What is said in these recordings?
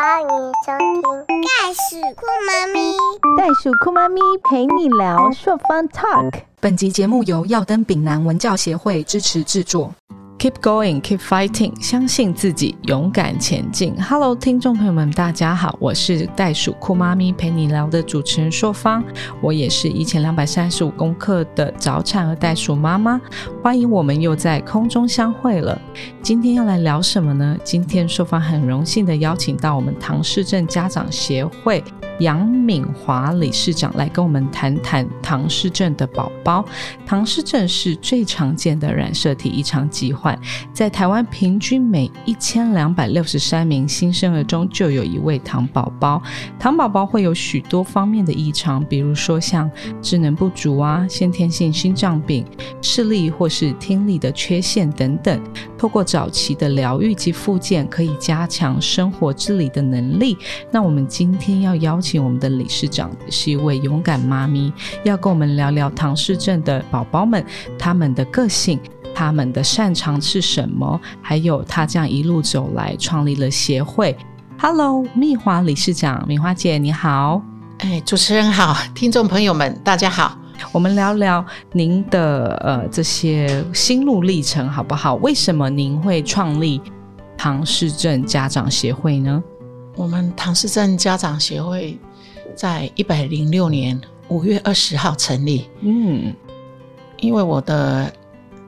欢迎收听《袋鼠酷妈咪》。袋鼠酷妈咪陪你聊朔方 Talk。本集节目由耀登丙南文教协会支持制作。Keep going, keep fighting，相信自己，勇敢前进。Hello，听众朋友们，大家好，我是袋鼠酷妈咪陪你聊的主持人硕芳，我也是一千两百三十五公克的早产儿袋鼠妈妈。欢迎我们又在空中相会了。今天要来聊什么呢？今天硕芳很荣幸的邀请到我们唐氏症家长协会。杨敏华理事长来跟我们谈谈唐氏症的宝宝。唐氏症是最常见的染色体异常疾患，在台湾平均每一千两百六十三名新生儿中就有一位唐宝宝。唐宝宝会有许多方面的异常，比如说像智能不足啊、先天性心脏病、视力或是听力的缺陷等等。透过早期的疗愈及复健，可以加强生活自理的能力。那我们今天要邀请。请我们的理事长是一位勇敢妈咪，要跟我们聊聊唐氏症的宝宝们，他们的个性，他们的擅长是什么，还有他这样一路走来创立了协会。Hello，蜜华理事长，蜜花姐你好。哎，主持人好，听众朋友们大家好，我们聊聊您的呃这些心路历程好不好？为什么您会创立唐氏症家长协会呢？我们唐氏症家长协会在一百零六年五月二十号成立。嗯，因为我的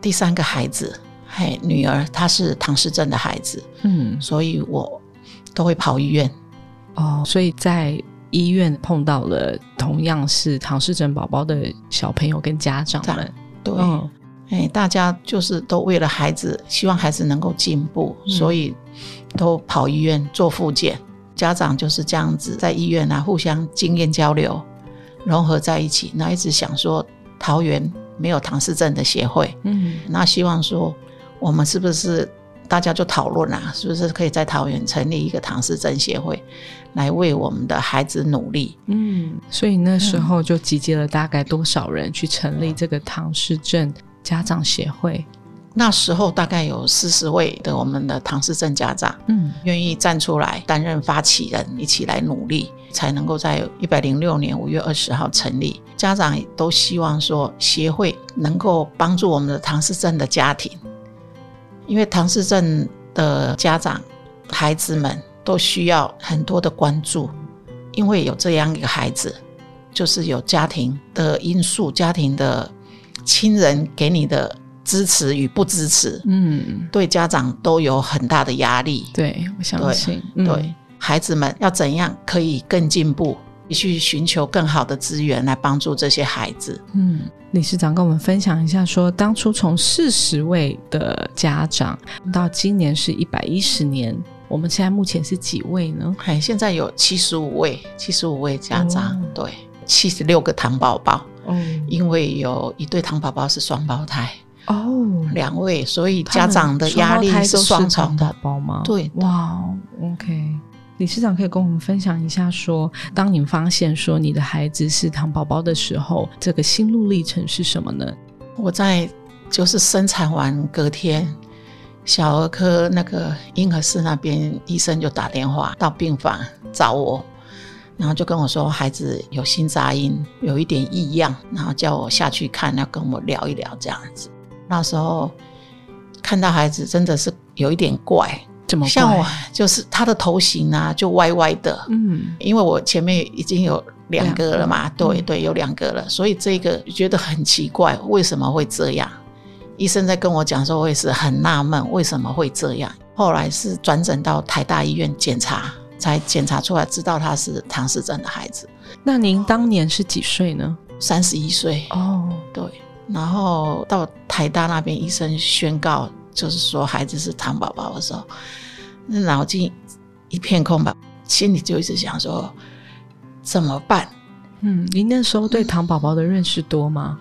第三个孩子，嘿，女儿她是唐氏症的孩子，嗯，所以我都会跑医院。哦，所以在医院碰到了同样是唐氏症宝宝的小朋友跟家长们，对，哎，大家就是都为了孩子，希望孩子能够进步，所以都跑医院做复健。家长就是这样子，在医院啊，互相经验交流，融合在一起。那一直想说，桃园没有唐氏症的协会，嗯，那希望说，我们是不是大家就讨论啊，是不是可以在桃园成立一个唐氏症协会，来为我们的孩子努力？嗯，所以那时候就集结了大概多少人去成立这个唐氏症家长协会？那时候大概有四十位的我们的唐氏症家长，嗯，愿意站出来担任发起人，一起来努力，才能够在一百零六年五月二十号成立。家长都希望说协会能够帮助我们的唐氏症的家庭，因为唐氏症的家长孩子们都需要很多的关注，因为有这样一个孩子，就是有家庭的因素，家庭的亲人给你的。支持与不支持，嗯，对家长都有很大的压力。对，我相信，对孩子们要怎样可以更进步，去寻求更好的资源来帮助这些孩子。嗯，理事长跟我们分享一下，说当初从四十位的家长到今年是一百一十年，我们现在目前是几位呢？哎，现在有七十五位，七十五位家长，对，七十六个糖宝宝。嗯，因为有一对糖宝宝是双胞胎。哦，两位，所以家长的压力是双重的宝吗？对，哇，OK，理事长可以跟我们分享一下，说当你发现说你的孩子是糖宝宝的时候，这个心路历程是什么呢？我在就是生产完隔天，小儿科那个婴儿室那边医生就打电话到病房找我，然后就跟我说孩子有心杂音，有一点异样，然后叫我下去看，要跟我聊一聊这样子。那时候看到孩子真的是有一点怪，怎么像我就是他的头型啊，就歪歪的。嗯，因为我前面已经有两个了嘛，对对，有两个了，所以这个觉得很奇怪，为什么会这样？医生在跟我讲说，我也是很纳闷，为什么会这样？后来是转诊到台大医院检查，才检查出来，知道他是唐氏症的孩子。那您当年是几岁呢？三十一岁。哦，对。然后到台大那边，医生宣告就是说孩子是糖宝宝的时候，那脑筋一片空白，心里就一直想说怎么办？嗯，您那时候对糖宝宝的认识多吗？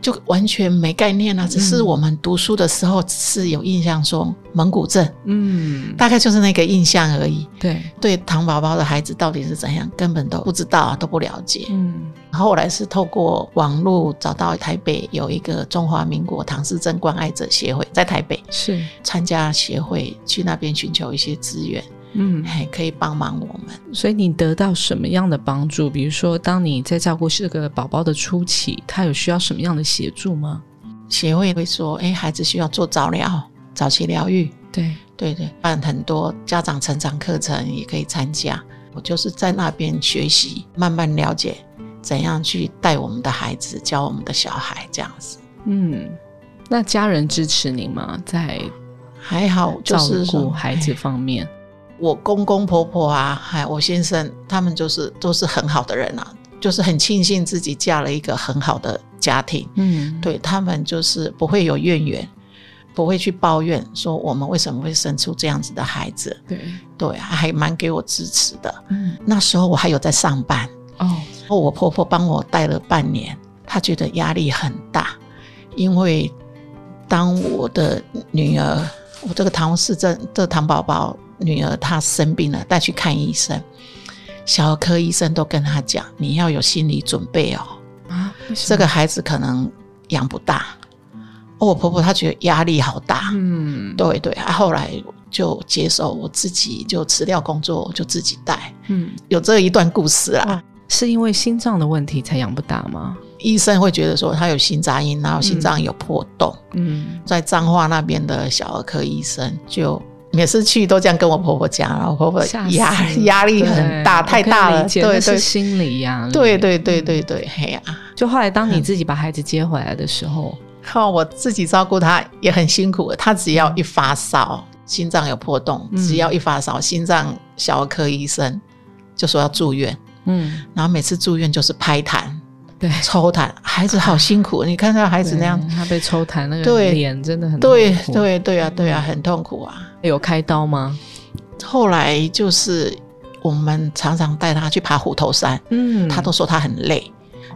就完全没概念了，只是我们读书的时候是有印象说蒙古症，嗯，大概就是那个印象而已。对，对糖宝宝的孩子到底是怎样，根本都不知道，啊都不了解。嗯，后来是透过网络找到台北有一个中华民国唐氏症关爱者协会，在台北是参加协会去那边寻求一些资源，嗯，还可以帮忙我们。所以你得到什么样的帮助？比如说，当你在照顾这个宝宝的初期，他有需要什么样的协助吗？协会会说，哎，孩子需要做早疗、早期疗愈。对对对，办很多家长成长课程也可以参加。我就是在那边学习，慢慢了解怎样去带我们的孩子，教我们的小孩这样子。嗯，那家人支持您吗？在还好，照顾孩子方面，我公公婆婆啊，还我先生，他们就是都是很好的人啊，就是很庆幸自己嫁了一个很好的家庭。嗯，对他们就是不会有怨言。不会去抱怨说我们为什么会生出这样子的孩子，对对，还蛮给我支持的。嗯，那时候我还有在上班哦，我婆婆帮我带了半年，她觉得压力很大，因为当我的女儿，我这个唐氏症的唐宝宝女儿她生病了，带去看医生，小儿科医生都跟她讲，你要有心理准备哦，啊，这个孩子可能养不大。我婆婆她觉得压力好大，嗯，对对，她后来就接受我自己就辞掉工作，就自己带，嗯，有这一段故事啦。是因为心脏的问题才养不大吗？医生会觉得说他有心杂音，然后心脏有破洞，嗯，在彰化那边的小儿科医生就每次去都这样跟我婆婆讲，然后婆婆压压力很大，太大了，对对，心理压力，对对对对对，嘿呀，就后来当你自己把孩子接回来的时候。靠我自己照顾他也很辛苦，他只要一发烧，心脏有破洞，只要一发烧，心脏小儿科医生就说要住院，嗯，然后每次住院就是拍痰，对，抽痰，孩子好辛苦，你看到孩子那样，他被抽痰那个脸真的很对对对啊对啊，很痛苦啊。有开刀吗？后来就是我们常常带他去爬虎头山，嗯，他都说他很累。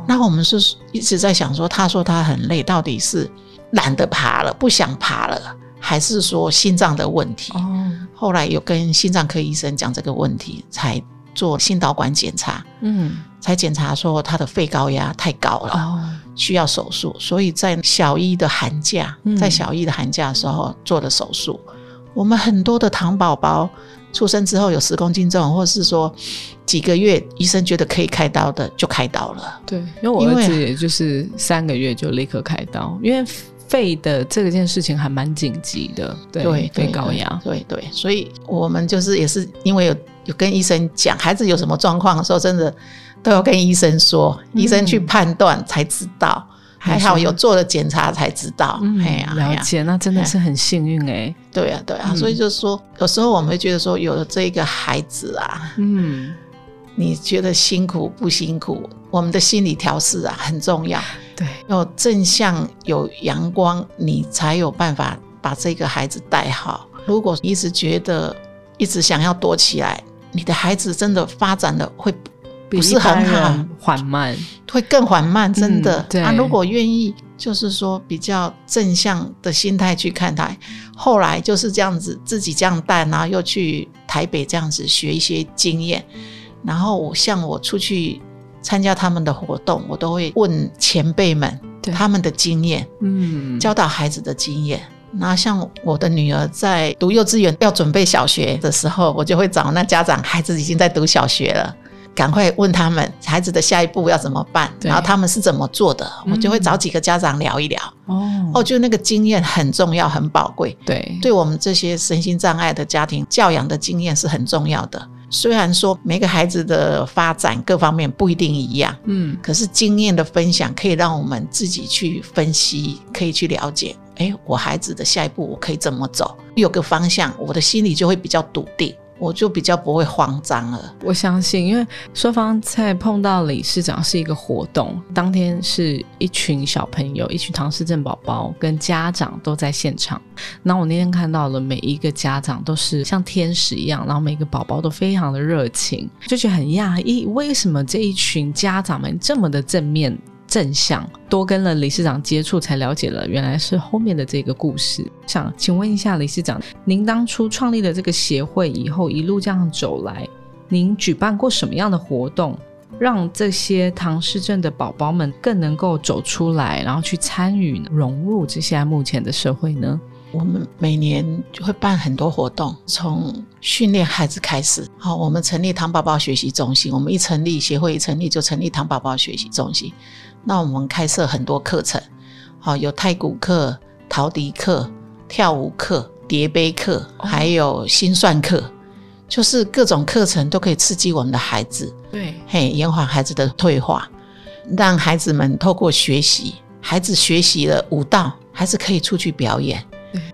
那我们是一直在想说，他说他很累，到底是懒得爬了，不想爬了，还是说心脏的问题？哦，后来有跟心脏科医生讲这个问题，才做心导管检查，嗯，才检查说他的肺高压太高了，哦，需要手术。所以在小一的寒假，在小一的寒假的时候做的手术。我们很多的糖宝宝。出生之后有十公斤重，或者是说几个月，医生觉得可以开刀的就开刀了。对，因为我儿子也就是三个月就立刻开刀，因为肺的这件事情还蛮紧急的。对，肺高压。对对，所以我们就是也是因为有有跟医生讲，孩子有什么状况的时候，真的都要跟医生说，医生去判断才知道。还好有做了检查才知道，哎呀，了解，那真的是很幸运哎。对啊，对啊，所以就是说，有时候我们会觉得说，有了这个孩子啊，嗯，你觉得辛苦不辛苦？我们的心理调试啊很重要。对，有正向有阳光，你才有办法把这个孩子带好。如果一直觉得一直想要躲起来，你的孩子真的发展的会。不是很好，缓慢会更缓慢，真的。他如果愿意，就是说比较正向的心态去看他，后来就是这样子，自己这样带，然后又去台北这样子学一些经验。然后我像我出去参加他们的活动，我都会问前辈们他们的经验，嗯，教导孩子的经验。那像我的女儿在读幼稚园要准备小学的时候，我就会找那家长，孩子已经在读小学了。赶快问他们孩子的下一步要怎么办，然后他们是怎么做的，我就会找几个家长聊一聊。哦，我觉得那个经验很重要，很宝贵。对，对我们这些身心障碍的家庭教养的经验是很重要的。虽然说每个孩子的发展各方面不一定一样，嗯，可是经验的分享可以让我们自己去分析，可以去了解。哎，我孩子的下一步我可以怎么走？有个方向，我的心里就会比较笃定。我就比较不会慌张了。我相信，因为双方在碰到理事长是一个活动，当天是一群小朋友，一群唐氏症宝宝跟家长都在现场。那我那天看到了每一个家长都是像天使一样，然后每个宝宝都非常的热情，就觉得很讶异，为什么这一群家长们这么的正面？正向多跟了理事长接触，才了解了原来是后面的这个故事。想请问一下理事长，您当初创立了这个协会以后，一路这样走来，您举办过什么样的活动，让这些唐氏症的宝宝们更能够走出来，然后去参与融入这些目前的社会呢？我们每年就会办很多活动，从训练孩子开始。好，我们成立糖宝宝学习中心，我们一成立协会一成立就成立糖宝宝学习中心。那我们开设很多课程，好，有太古课、陶笛课、跳舞课、叠杯课，还有心算课，就是各种课程都可以刺激我们的孩子，对，嘿，延缓孩子的退化，让孩子们透过学习，孩子学习了舞蹈，孩子可以出去表演。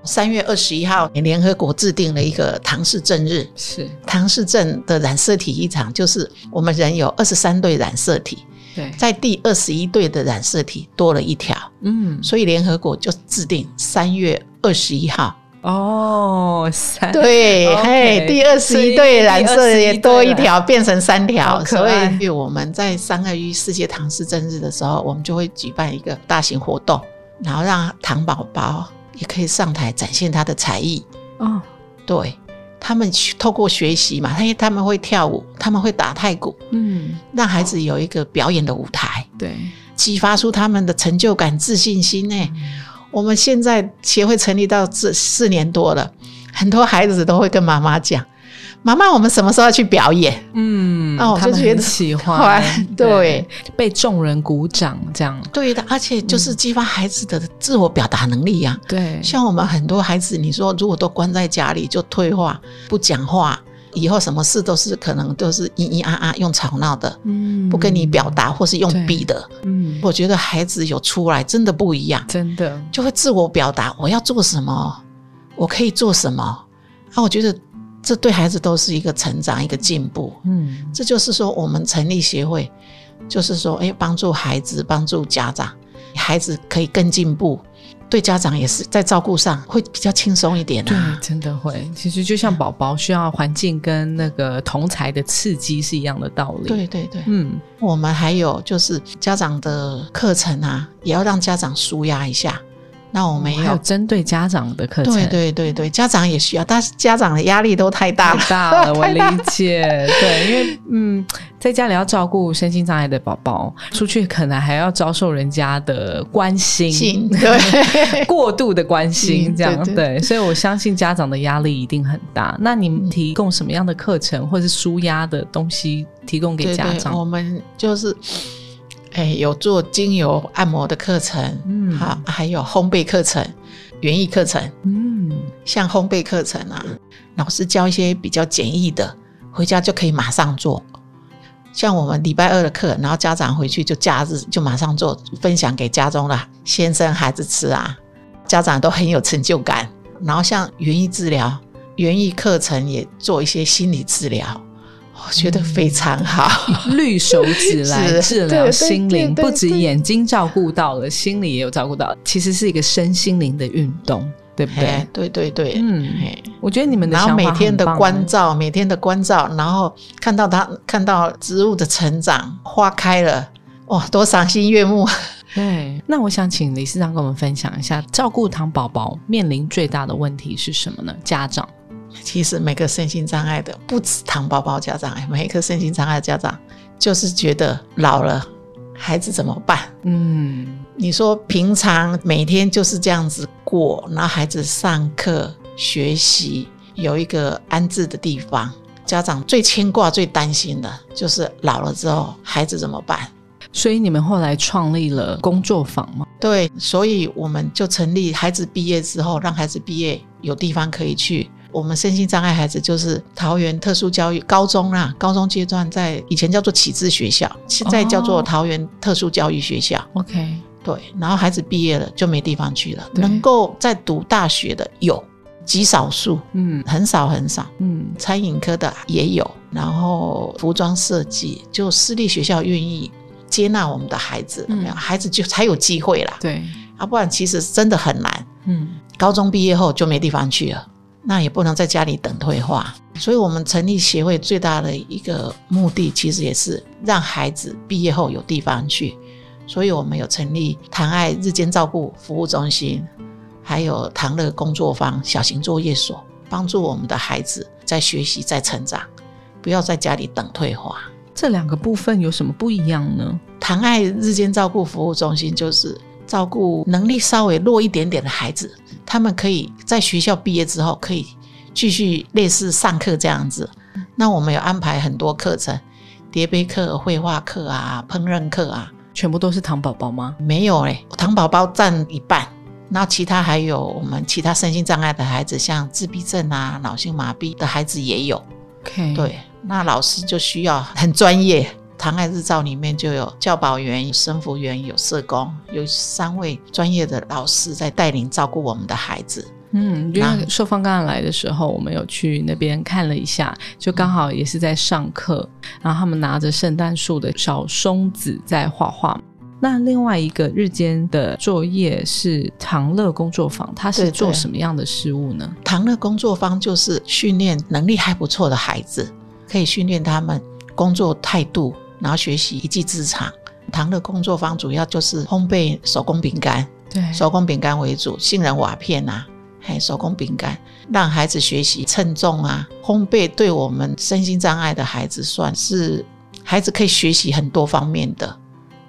三月二十一号，联合国制定了一个唐氏症日。是唐氏症的染色体异常，就是我们人有二十三对染色体，对，在第二十一对的染色体多了一条，嗯，所以联合国就制定三月二十一号。哦，三对嘿，第二十一对染色也多一条，变成三条。所以我们在三二一世界唐氏症日的时候，我们就会举办一个大型活动，然后让糖宝宝也可以上台展现他的才艺。哦，对他们去透过学习嘛，因为他们会跳舞，他们会打太鼓，嗯，让孩子有一个表演的舞台，对，激发出他们的成就感、自信心呢。我们现在协会成立到这四年多了，很多孩子都会跟妈妈讲：“妈妈，我们什么时候要去表演？嗯，哦我就觉得很喜欢 欢，对，被众人鼓掌这样，？”对的，而且就是激发孩子的自我表达能力呀、对，像我们很多孩子，你说如果都关在家里就退化、不讲话，以后什么事都是可能都是咿咿啊啊用吵闹的，嗯。不跟你表达或是用比的。嗯，我觉得孩子有出来真的不一样，真的，就会自我表达，我要做什么，我可以做什么。啊，我觉得这对孩子都是一个成长、一个进步。嗯，这就是说，我们成立协会，就是说，哎，帮助孩子，帮助家长，孩子可以更进步，对家长也是在照顾上会比较轻松一点对啊。，真的会。其实就像宝宝需要环境跟那个同才的刺激是一样的道理。，对对对，嗯，我们还有就是家长的课程啊，也要让家长舒压一下。那我们也有，针对家长的课程，对对对对，家长也需要，但是家长的压力都太大了。太大了，我理解。对，因为嗯，在家里要照顾身心障碍的宝宝，出去可能还要遭受人家的关心，心对 过度的关心，嗯这样对所以我相信家长的压力一定很大。那你们提供什么样的课程或是舒压的东西提供给对对，家长？我们就是。哎，有做精油按摩的课程，嗯好，还有烘焙课程、园艺课程。嗯，像烘焙课程啊，老师教一些比较简易的，回家就可以马上做。像我们礼拜二的课，然后家长回去就假日就马上做，分享给家中的先生孩子吃啊，家长都很有成就感。然后像园艺治疗、园艺课程也做一些心理治疗，我觉得非常好。绿手指来 治疗心灵，不止眼睛照顾到了，心理也有照顾到，其实是一个身心灵的运动，对不哎对？对对对，嗯哎我觉得你们的然后每天的关照，每天的关照，然后看到它，看到植物的成长，花开了，哇，多赏心悦目。对，那我想请李市长跟我们分享一下，照顾糖宝宝面临最大的问题是什么呢？家长，其实每个身心障碍的，不止糖宝宝家长，哎每一个身心障碍的家长，就是觉得老了，孩子怎么办？嗯，你说平常每天就是这样子过，然后孩子上课学习有一个安置的地方，家长最牵挂、最担心的就是老了之后孩子怎么办？所以你们后来创立了工作坊吗？对，所以我们就成立孩子毕业之后，让孩子毕业有地方可以去。我们身心障碍孩子就是桃园特殊教育高中啦，高中阶段在以前叫做启智学校，现在叫做哦。桃园特殊教育学校。OK，对，然后孩子毕业了就没地方去了，能够在读大学的有极少数，嗯。很少很少。嗯，餐饮科的也有，然后服装设计，就私立学校愿意接纳我们的孩子，孩子就才有机会啦。对，啊，不然其实真的很难。嗯。高中毕业后就没地方去了，那也不能在家里等退化。所以，我们成立协会最大的一个目的，其实也是让孩子毕业后有地方去。所以，我们有成立唐爱日间照顾服务中心，还有唐乐工作坊、小型作业所，帮助我们的孩子在学习、在成长，不要在家里等退化。这两个部分有什么不一样呢？唐爱日间照顾服务中心就是照顾能力稍微弱一点点的孩子，他们可以在学校毕业之后可以继续类似上课这样子。那我们有安排很多课程，叠杯课、绘画课啊、烹饪课啊，全部都是糖宝宝吗？没有嘞，糖宝宝占一半，那其他还有我们其他身心障碍的孩子，像自闭症啊、脑性麻痹的孩子也有。OK，对，那老师就需要很专业。唐爱日照里面就有教保员、有生服员、有社工，有三位专业的老师在带领照顾我们的孩子。嗯，因为寿芳刚刚来的时候，我们有去那边看了一下，就刚好也是在上课，然后他们拿着圣诞树的小松子在画画。那另外一个日间的作业是唐乐工作坊，它是做什么样的事物呢？唐乐工作坊就是训练能力还不错的孩子，可以训练他们工作态度，然后学习一技之长。糖的工作坊主要就是烘焙手工饼干，对，手工饼干为主，杏仁瓦片啊。还手工饼干，让孩子学习称重啊，烘焙对我们身心障碍的孩子算是孩子可以学习很多方面的，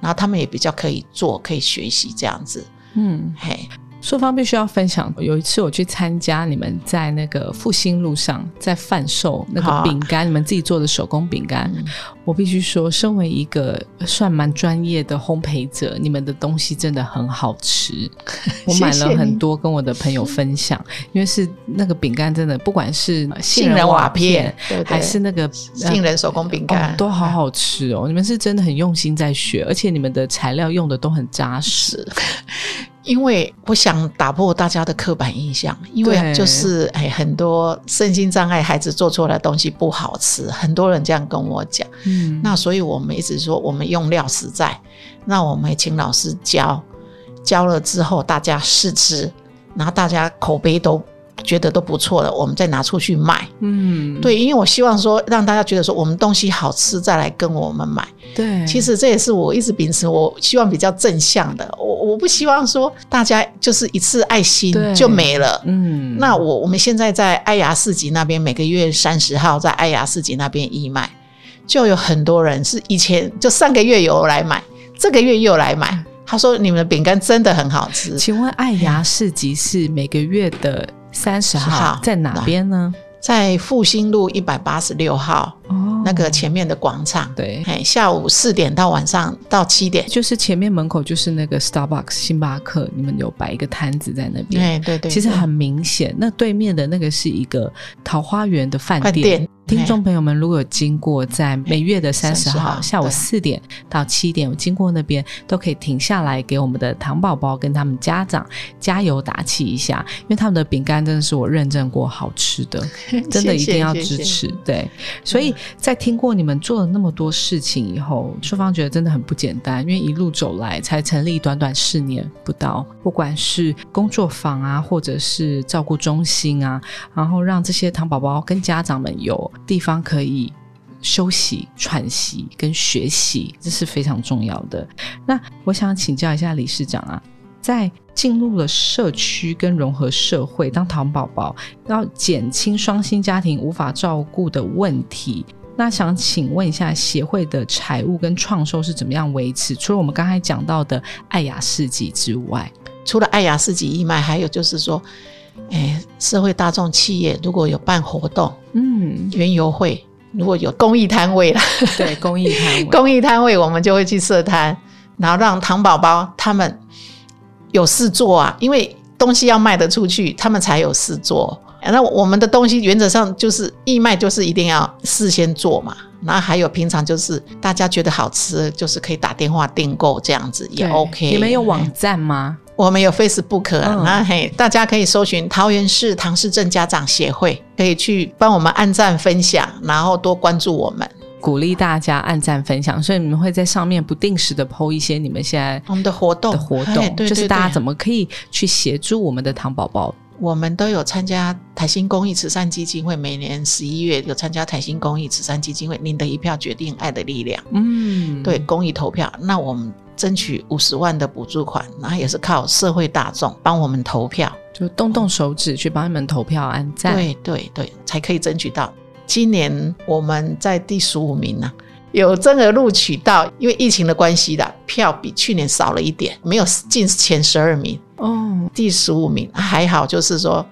然后他们也比较可以做，可以学习这样子。嗯，嘿。淑芳必须要分享，有一次我去参加你们在那个复兴路上在贩售那个饼干，你们自己做的手工饼干。我必须说，身为一个算蛮专业的烘焙者，你们的东西真的很好吃。我买了很多跟我的朋友分享，因为是那个饼干真的，不管是杏仁瓦片，还是那个杏仁手工饼干，都好好吃哦。你们是真的很用心在学，而且你们的材料用的都很扎实。因为我想打破大家的刻板印象，因为就是哎，很多身心障碍孩子做出来的东西不好吃，很多人这样跟我讲。嗯，那所以我们一直说我们用料实在，那我们也请老师教，教了之后大家试吃，然后大家口碑都。觉得都不错了，我们再拿出去卖。嗯，对，因为我希望说让大家觉得说我们东西好吃，再来跟我们买。对，其实这也是我一直秉持，我希望比较正向的。我我不希望说大家就是一次爱心就没了。嗯，那我我们现在在爱牙市集那边，每个月三十号在爱牙市集那边义卖，就有很多人是以前就上个月有来买，这个月又来买。他说你们的饼干真的很好吃。请问爱牙市集是每个月的？三十号在哪边呢？在复兴路一百八十六号哦，那个前面的广场。对，哎，下午四点到晚上到七点，就是前面门口就是那个 Starbucks 星巴克，你们有摆一个摊子在那边。对对对，其实很明显，那对面的那个是一个桃花源的饭店。听众朋友们，如果有经过在每月的三十号下午四点到七点，我经过那边都可以停下来给我们的糖宝宝跟他们家长加油打气一下，因为他们的饼干真的是我认证过好吃的，真的一定要支持。对，所以在听过你们做了那么多事情以后，淑芳觉得真的很不简单，因为一路走来才成立短短四年不到，不管是工作坊啊，或者是照顾中心啊，然后让这些糖宝宝跟家长们有。地方可以休息、喘息跟学习，这是非常重要的。那我想请教一下理事长啊，在进入了社区跟融合社会，当糖宝宝要减轻双薪家庭无法照顾的问题，那想请问一下协会的财务跟创收是怎么样维持？除了我们刚才讲到的爱雅市集之外，除了爱雅市集义卖，还有就是说。哎，社会大众企业如果有办活动，嗯，园游会如果有公益摊位了，对，公益摊位，公益摊位我们就会去设摊，然后让糖宝宝他们有事做啊，因为东西要卖得出去，他们才有事做。那我们的东西原则上就是义卖，就是一定要事先做嘛。然后还有平常就是大家觉得好吃，就是可以打电话订购这样子也 OK。你们有网站吗？我们有 Facebook，那嘿，大家可以搜寻桃园市唐氏症家长协会，可以去帮我们按赞分享，然后多关注我们，鼓励大家按赞分享。所以你们会在上面不定时的 PO 一些你们现在我们的活动的活动，就是大家怎么可以去协助我们的糖宝宝。我们都有参加台新公益慈善基金会，每年十一月有参加台新公益慈善基金会，您的一票决定爱的力量。嗯，对，公益投票，那我们。争取五十万的补助款，然后也是靠社会大众帮我们投票，就动动手指去帮你们投票、按赞，对对对，才可以争取到。今年我们在第十五名呢，有真额录取到，因为疫情的关系的票比去年少了一点，没有进前十二名，哦，第十五名还好，就是说。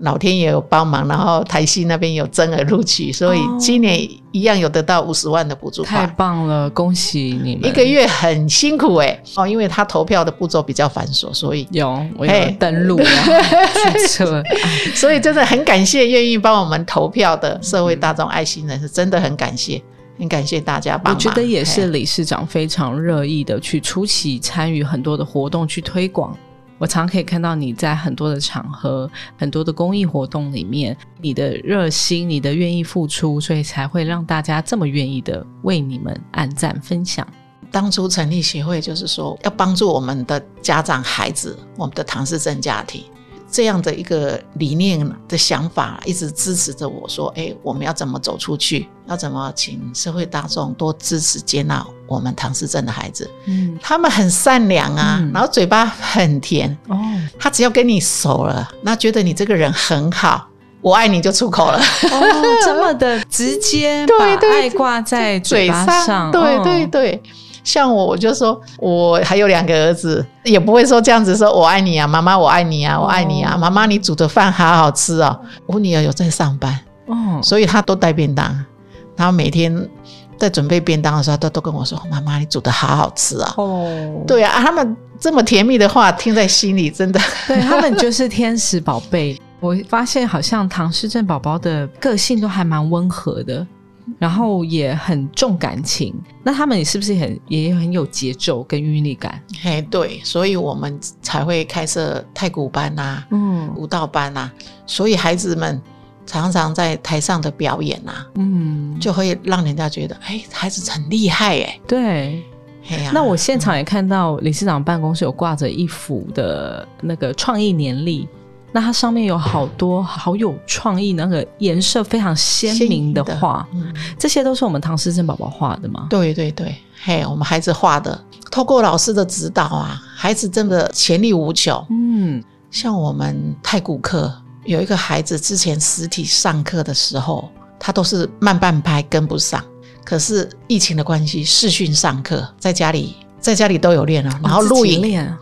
老天也有帮忙，然后台西那边有增额录取，所以今年一样有得到五十万的补助。太棒了，恭喜你们！一个月很辛苦哎，哦，因为他投票的步骤比较繁琐，所以有我有登录啊，注册，所以真的很感谢愿意帮我们投票的社会大众爱心人士，真的很感谢，很感谢大家帮忙。我觉得也是理事长非常热意的去出席参与很多的活动去推广。我常可以看到你在很多的场合、很多的公益活动里面，你的热心、你的愿意付出，所以才会让大家这么愿意的为你们按赞分享。当初成立协会，就是说要帮助我们的家长、孩子，我们的唐氏症家庭。这样的一个理念的想法，一直支持着我说：“哎，我们要怎么走出去？要怎么请社会大众多支持接纳我们唐氏症的孩子？嗯，他们很善良啊，然后嘴巴很甜哦。他只要跟你熟了，那觉得你这个人很好，我爱你就出口了。哦，这么的直接，把爱挂在嘴巴上，对对对。”像我，我就说，我还有两个儿子，也不会说这样子说“我爱你啊，妈妈我爱你啊，我爱你啊，妈妈你煮的饭好好吃哦。”我女儿有在上班，哦，所以她都带便当，她每天在准备便当的时候，都都跟我说：“妈妈，你煮的好好吃啊。”哦，对啊，他们这么甜蜜的话，听在心里，真的，对他们就是天使宝贝。我发现好像唐诗正宝宝的个性都还蛮温和的。然后也很重感情，那他们是不是很也很有节奏跟韵律感？嘿，对，所以我们才会开设太鼓班呐，嗯，舞蹈班呐，所以孩子们常常在台上的表演呐，嗯，就会让人家觉得，哎，孩子很厉害，哎，对，那我现场也看到理事长办公室有挂着一幅的那个创意年历。那它上面有好多好有创意，那个颜色非常鲜明的画，这些都是我们唐诗镇宝宝画的吗？对对对，嘿，我们孩子画的，透过老师的指导啊，孩子真的潜力无穷。嗯，像我们太古课有一个孩子，之前实体上课的时候，他都是慢半拍跟不上，可是疫情的关系，视讯上课，在家里在家里都有练了，然后录影练。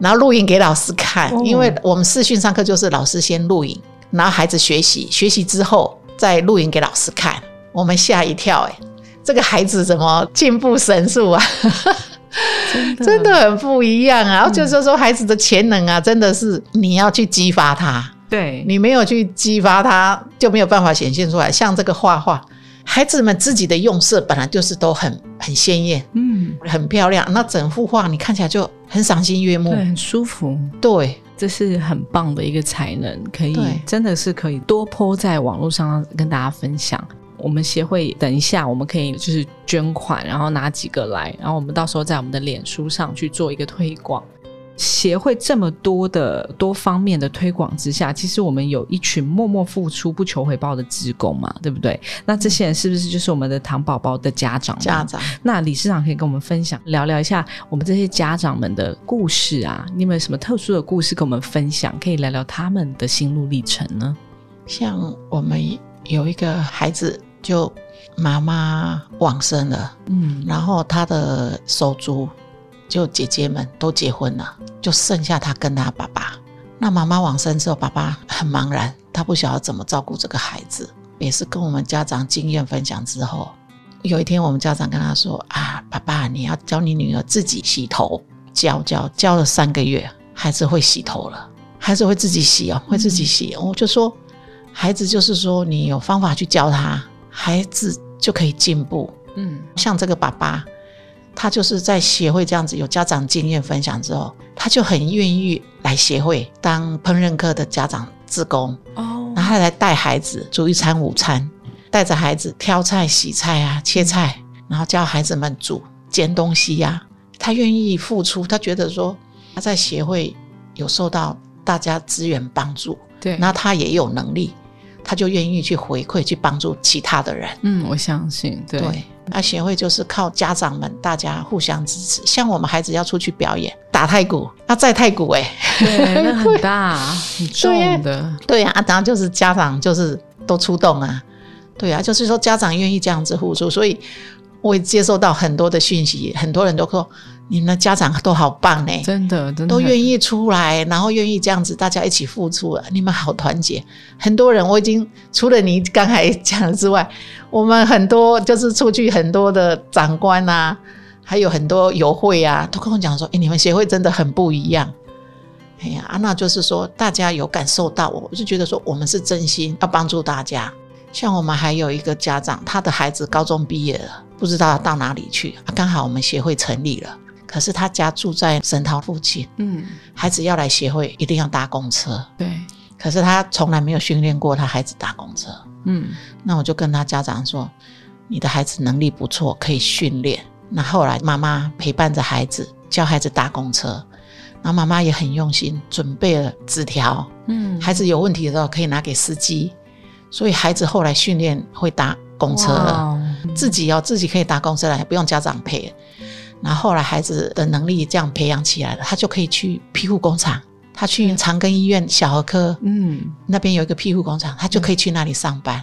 然后录影给老师看，因为我们视讯上课就是老师先录影，然后孩子学习，学习之后再录影给老师看。我们吓一跳，哎，这个孩子怎么进步神速啊？真的很不一样啊！然后就是说，孩子的潜能啊，真的是你要去激发他，对你没有去激发他，就没有办法显现出来。像这个画画。孩子们自己的用色本来就是都很很鲜艳，嗯，很漂亮。那整幅画你看起来就很赏心悦目，对很舒服。对，这是很棒的一个才能，可以真的是可以多泼在网络上跟大家分享。我们协会等一下，我们可以就是捐款，然后拿几个来，然后我们到时候在我们的脸书上去做一个推广。协会这么多的多方面的推广之下，其实我们有一群默默付出不求回报的职工嘛，对不对？那这些人是不是就是我们的糖宝宝的家长？家长，那理事长可以跟我们分享聊聊一下我们这些家长们的故事啊？你有没有什么特殊的故事跟我们分享？可以聊聊他们的心路历程呢？像我们有一个孩子，就妈妈往生了，嗯，然后他的手足。就姐姐们都结婚了，就剩下他跟他爸爸。那妈妈往生之后，爸爸很茫然，他不晓得怎么照顾这个孩子。也是跟我们家长经验分享之后，有一天我们家长跟他说：“啊，爸爸，你要教你女儿自己洗头，教教教了三个月，孩子会洗头了，孩子会自己洗哦，会自己洗。”我就说，孩子就是说，你有方法去教他，孩子就可以进步。嗯，像这个爸爸。他就是在协会这样子有家长经验分享之后，他就很愿意来协会当烹饪课的家长自工哦，然后来带孩子煮一餐午餐，带着孩子挑菜、洗菜啊、切菜，然后教孩子们煮煎东西呀。他愿意付出，他觉得说他在协会有受到大家资源帮助，对，那他也有能力，他就愿意去回馈去帮助其他的人。嗯，我相信，对。那协会就是靠家长们大家互相支持，像我们孩子要出去表演打太鼓，要在太鼓哎，对，那很大很 重的，对呀，然后就是家长就是都出动啊，对啊，就是说家长愿意这样子付出，所以我也接受到很多的讯息，很多人都说你们的家长都好棒呢，真的，真的都愿意出来，然后愿意这样子大家一起付出，你们好团结。很多人我已经除了你刚才讲的之外，我们很多就是出去很多的长官啊，还有很多友会啊，都跟我讲说，哎，你们协会真的很不一样。哎呀，那就是说大家有感受到我，我就觉得说我们是真心要帮助大家。像我们还有一个家长，他的孩子高中毕业了，不知道到哪里去。刚好我们协会成立了，可是他家住在神桃附近，嗯，孩子要来协会一定要搭公车，对。可是他从来没有训练过他孩子搭公车，嗯。那我就跟他家长说，你的孩子能力不错，可以训练。那后来妈妈陪伴着孩子，教孩子搭公车。然后妈妈也很用心，准备了纸条，嗯，孩子有问题的时候可以拿给司机，所以孩子后来训练会搭公车了，自己要自己可以搭公车了，不用家长陪。然后后来孩子的能力这样培养起来了，他就可以去庇护工厂，他去长庚医院小儿科，嗯，那边有一个庇护工厂，他就可以去那里上班。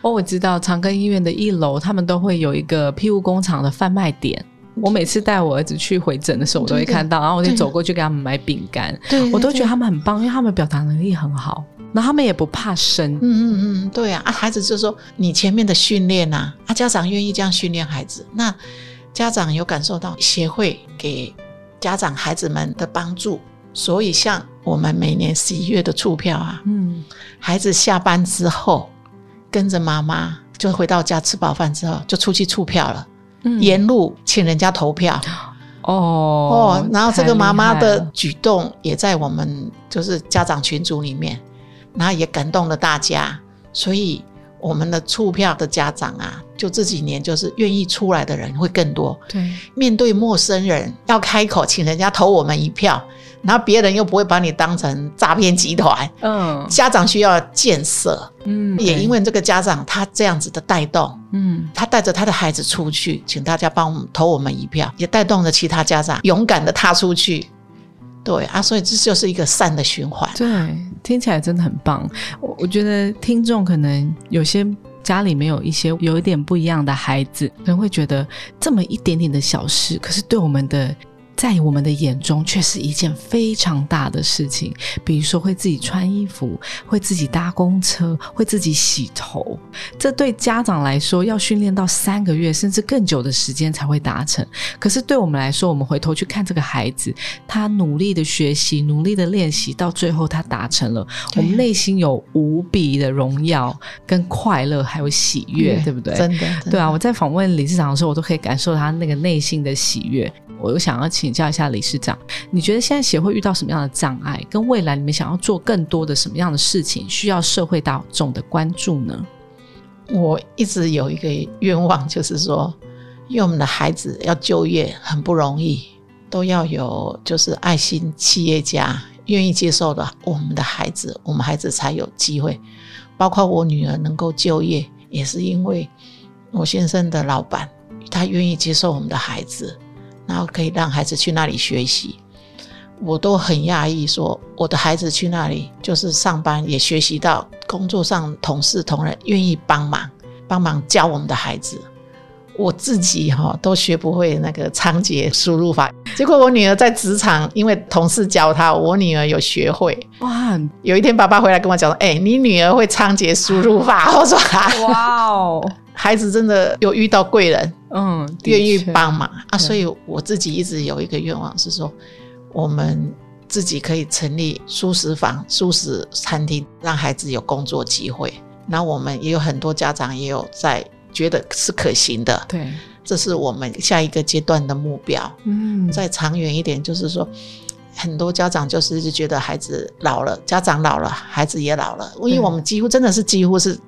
哦，我知道长庚医院的一楼，他们都会有一个庇护工厂的贩卖点。我每次带我儿子去回诊的时候，我都会看到，然后我就走过去给他们买饼干，对我都觉得他们很棒，因为他们表达能力很好，然后他们也不怕生。嗯嗯嗯，对啊，啊，孩子就说你前面的训练呐，啊，家长愿意这样训练孩子，那家长有感受到协会给家长孩子们的帮助，所以像我们每年十一月的促票啊，嗯，孩子下班之后跟着妈妈就回到家吃饱饭之后就出去促票了。沿路请人家投票哦哦，然后这个妈妈的举动也在我们就是家长群组里面，然后也感动了大家，所以我们的促票的家长啊，就这几年就是愿意出来的人会更多。对，面对陌生人要开口请人家投我们一票。然后别人又不会把你当成诈骗集团，嗯，家长需要建设，嗯，也因为这个家长他这样子的带动，嗯，他带着他的孩子出去，请大家帮我们投我们一票，也带动了其他家长勇敢的踏出去，对啊，所以这就是一个善的循环，对，听起来真的很棒。我我觉得听众可能有些家里面有一些有一点不一样的孩子，可能会觉得这么一点点的小事，可是对我们的。在我们的眼中，却是一件非常大的事情。比如说，会自己穿衣服，会自己搭公车，会自己洗头。这对家长来说，要训练到三个月甚至更久的时间才会达成。可是对我们来说，我们回头去看这个孩子，他努力的学习，努力的练习，到最后他达成了，我们内心有无比的荣耀、跟快乐，还有喜悦，对不对？真的，对啊！我在访问理事长的时候，我都可以感受他那个内心的喜悦。我又想要请教一下理事长，你觉得现在协会遇到什么样的障碍？跟未来你们想要做更多的什么样的事情，需要社会大众的关注呢？我一直有一个愿望，就是说，因为我们的孩子要就业很不容易，都要有就是爱心企业家愿意接受的我们的孩子，我们孩子才有机会。包括我女儿能够就业，也是因为我先生的老板他愿意接受我们的孩子。然后可以让孩子去那里学习，我都很讶异，说我的孩子去那里就是上班，也学习到工作上同事同仁愿意帮忙，帮忙教我们的孩子。我自己哈都学不会那个仓颉输入法，结果我女儿在职场，因为同事教她，我女儿有学会。哇！有一天爸爸回来跟我讲说：“哎，你女儿会仓颉输入法。”我说：“ 哇哦，孩子真的有遇到贵人。”嗯，愿意帮忙啊，所以我自己一直有一个愿望是说，我们自己可以成立素食房、素食餐厅，让孩子有工作机会。那我们也有很多家长也有在觉得是可行的，对，这是我们下一个阶段的目标。嗯，再长远一点，就是说，很多家长就是觉得孩子老了，家长老了，孩子也老了，因为我们几乎真的是几乎是。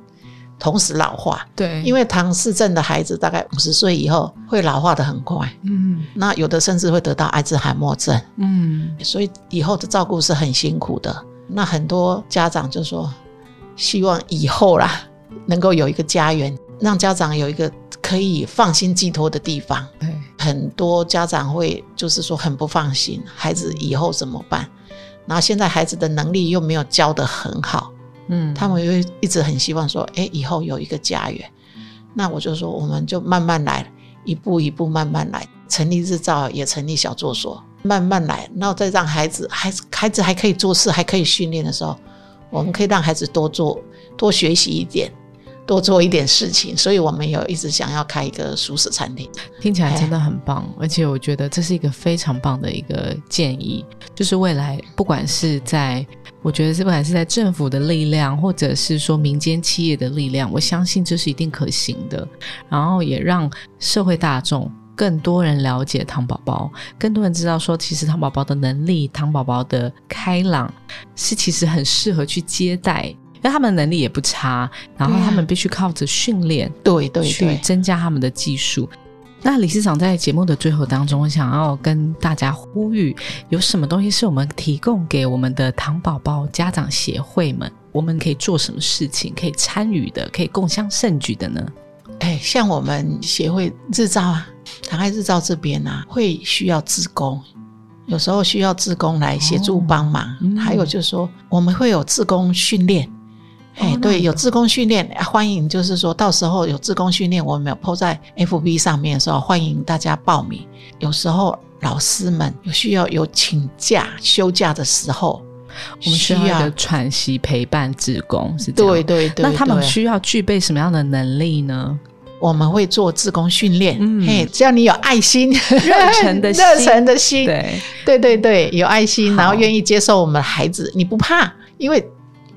同时老化，对，因为唐氏症的孩子大概五十岁以后会老化的很快，嗯，那有的甚至会得到阿兹海默症，嗯，所以以后的照顾是很辛苦的。那很多家长就说，希望以后啦能够有一个家园，让家长有一个可以放心寄托的地方。对，很多家长会就是说很不放心，孩子以后怎么办？然后现在孩子的能力又没有教得很好。嗯，他们会一直很希望说，哎，以后有一个家园。那我就说，我们就慢慢来，一步一步慢慢来，成立日照，也成立小作所，慢慢来，然后再让孩子，孩子孩子还可以做事，还可以训练的时候，我们可以让孩子多做多学习一点。多做一点事情，所以我们有一直想要开一个熟食餐厅，听起来真的很棒，而且我觉得这是一个非常棒的一个建议，就是未来不管是在，我觉得不管是在政府的力量，或者是说民间企业的力量，我相信这是一定可行的，然后也让社会大众更多人了解糖宝宝，更多人知道说，其实糖宝宝的能力，糖宝宝的开朗是其实很适合去接待。因为他们能力也不差，然后他们必须靠着训练，对对，去增加他们的技术。那理事长在节目的最后当中，想要跟大家呼吁，有什么东西是我们提供给我们的糖宝宝家长协会们，我们可以做什么事情，可以参与的，可以共襄盛举的呢？哎，像我们协会日照啊，糖爱日照这边啊，会需要志工，有时候需要志工来协助帮忙，还有就是说，我们会有志工训练。哎，对，有自工训练，欢迎，就是说到时候有自工训练，我们有 PO 在 FB 上面的时候，欢迎大家报名。有时候老师们有需要有请假休假的时候，我们需要喘息陪伴自工，是。对对对。那他们需要具备什么样的能力呢？我们会做自工训练，嘿，只要你有爱心、热忱的热忱的心，对对对对，有爱心，然后愿意接受我们的孩子，你不怕，因为。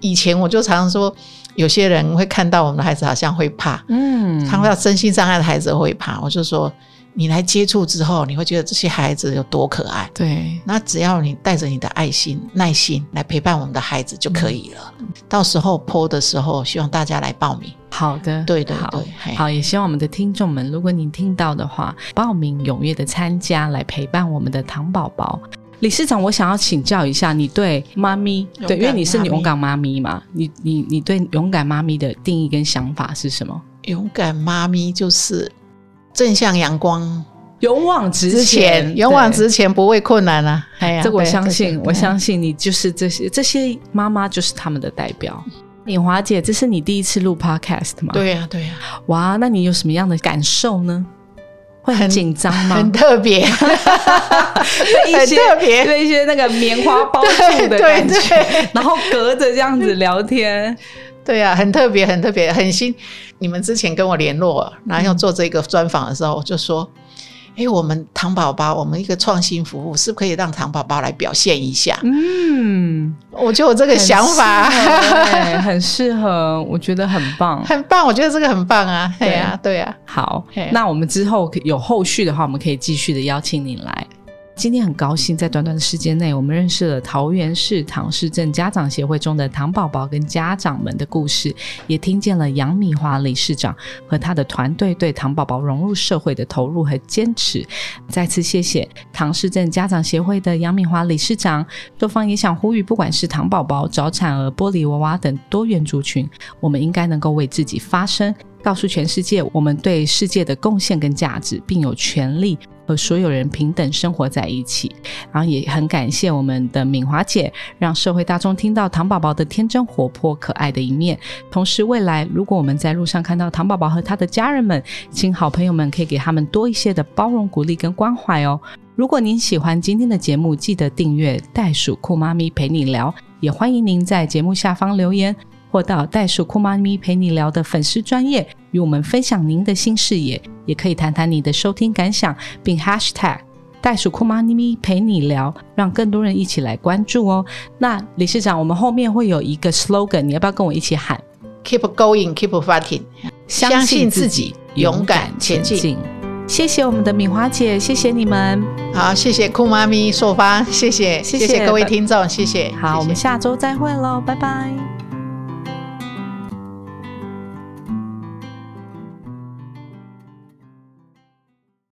以前我就常常说，有些人会看到我们的孩子好像会怕，嗯，看到身心障碍的孩子会怕。我就说，你来接触之后，你会觉得这些孩子有多可爱。对，那只要你带着你的爱心、耐心来陪伴我们的孩子就可以了。到时候播的时候，希望大家来报名。好的，对对对，好，也希望我们的听众们，如果您听到的话，报名踊跃的参加，来陪伴我们的糖宝宝。理事长，我想要请教一下，你对妈咪，对，因为你是勇敢妈咪嘛，你你你对勇敢妈咪的定义跟想法是什么？勇敢妈咪就是正向阳光，勇往直前，勇往直前，不畏困难啊！哎呀，这我相信，我相信你就是这些这些妈妈就是他们的代表。敏华姐，这是你第一次录 Podcast 吗？对呀，对呀。哇，那你有什么样的感受呢？会很紧张吗？很特别，很特别，对一些那个棉花包住的感觉，然后隔着这样子聊天，对啊，很特别，很特别，很新。你们之前跟我联络，然后要做这个专访的时候，我就说。哎，我们糖宝宝，我们一个创新服务，是不可以让糖宝宝来表现一下？嗯，我就有这个想法，很适合，我觉得很棒，很棒，我觉得这个很棒啊！对呀，对呀。好，那我们之后有后续的话，我们可以继续的邀请你来。今天很高兴，在短短的时间内，我们认识了桃园市唐氏镇家长协会中的唐宝宝跟家长们的故事，也听见了杨米华理事长和他的团队对唐宝宝融入社会的投入和坚持。再次谢谢唐氏镇家长协会的杨米华理事长。多方也想呼吁，不管是唐宝宝、早产儿、玻璃娃娃等多元族群，我们应该能够为自己发声，告诉全世界我们对世界的贡献跟价值，并有权利。和所有人平等生活在一起，然后也很感谢我们的敏华姐，让社会大众听到糖宝宝的天真活泼可爱的一面。同时，未来如果我们在路上看到糖宝宝和他的家人们，请好朋友们可以给他们多一些的包容、鼓励跟关怀哦。如果您喜欢今天的节目，记得订阅袋鼠酷妈咪陪你聊，也欢迎您在节目下方留言。或到袋鼠酷妈咪陪你聊的粉丝专业，与我们分享您的新视野，也可以谈谈你的收听感想，并 #hashtag 袋鼠酷妈咪陪你聊，让更多人一起来关注哦。那理事长，我们后面会有一个 slogan，你要不要跟我一起喊？Keep going, keep fighting，相信自己，勇敢前进。谢谢我们的米华姐，谢谢你们。好，谢谢酷妈咪朔方，谢谢，谢谢各位听众，谢谢。好，我们下周再会喽，拜拜。